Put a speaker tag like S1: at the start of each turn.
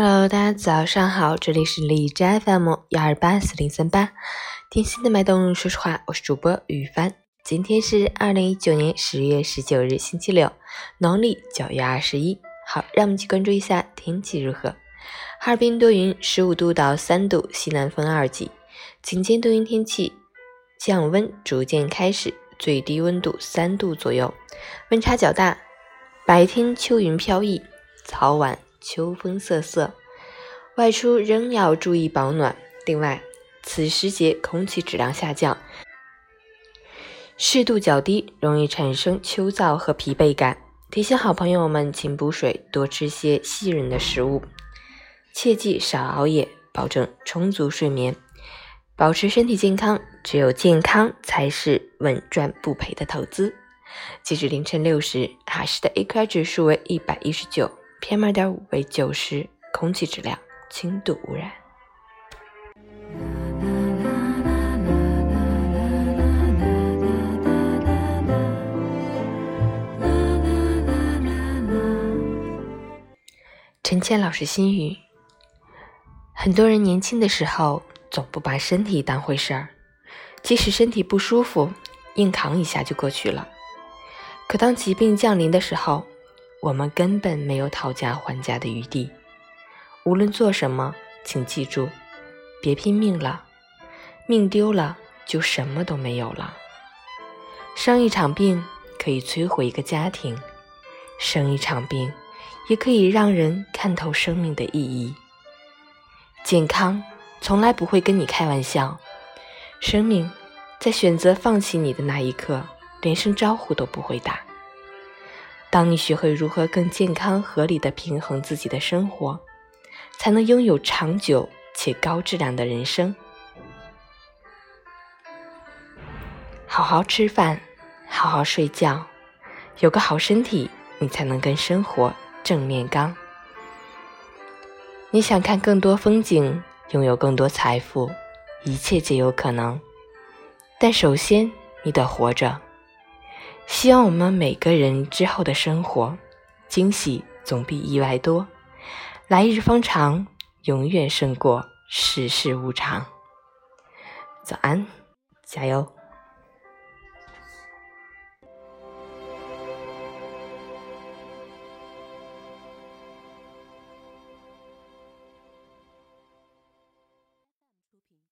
S1: Hello，大家早上好，这里是荔枝 FM 幺二八四零三八，听心的脉动，说实话，我是主播雨帆。今天是二零一九年十月十九日，星期六，农历九月二十一。好，让我们去关注一下天气如何。哈尔滨多云，十五度到三度，西南风二级。晴间多云天气，降温逐渐开始，最低温度三度左右，温差较大。白天秋云飘逸，早晚。秋风瑟瑟，外出仍要注意保暖。另外，此时节空气质量下降，湿度较低，容易产生秋燥和疲惫感。提醒好朋友们勤补水，多吃些细润的食物，切记少熬夜，保证充足睡眠，保持身体健康。只有健康才是稳赚不赔的投资。截至凌晨六时，哈市的 AQI 指数为一百一十九。PM 二点五为九十，空气质量轻度污染。陈倩老师心语：很多人年轻的时候总不把身体当回事儿，即使身体不舒服，硬扛一下就过去了。可当疾病降临的时候，我们根本没有讨价还价的余地。无论做什么，请记住，别拼命了，命丢了就什么都没有了。生一场病可以摧毁一个家庭，生一场病也可以让人看透生命的意义。健康从来不会跟你开玩笑，生命在选择放弃你的那一刻，连声招呼都不会打。当你学会如何更健康、合理的平衡自己的生活，才能拥有长久且高质量的人生。好好吃饭，好好睡觉，有个好身体，你才能跟生活正面刚。你想看更多风景，拥有更多财富，一切皆有可能。但首先，你得活着。希望我们每个人之后的生活，惊喜总比意外多。来日方长，永远胜过世事无常。早安，加油！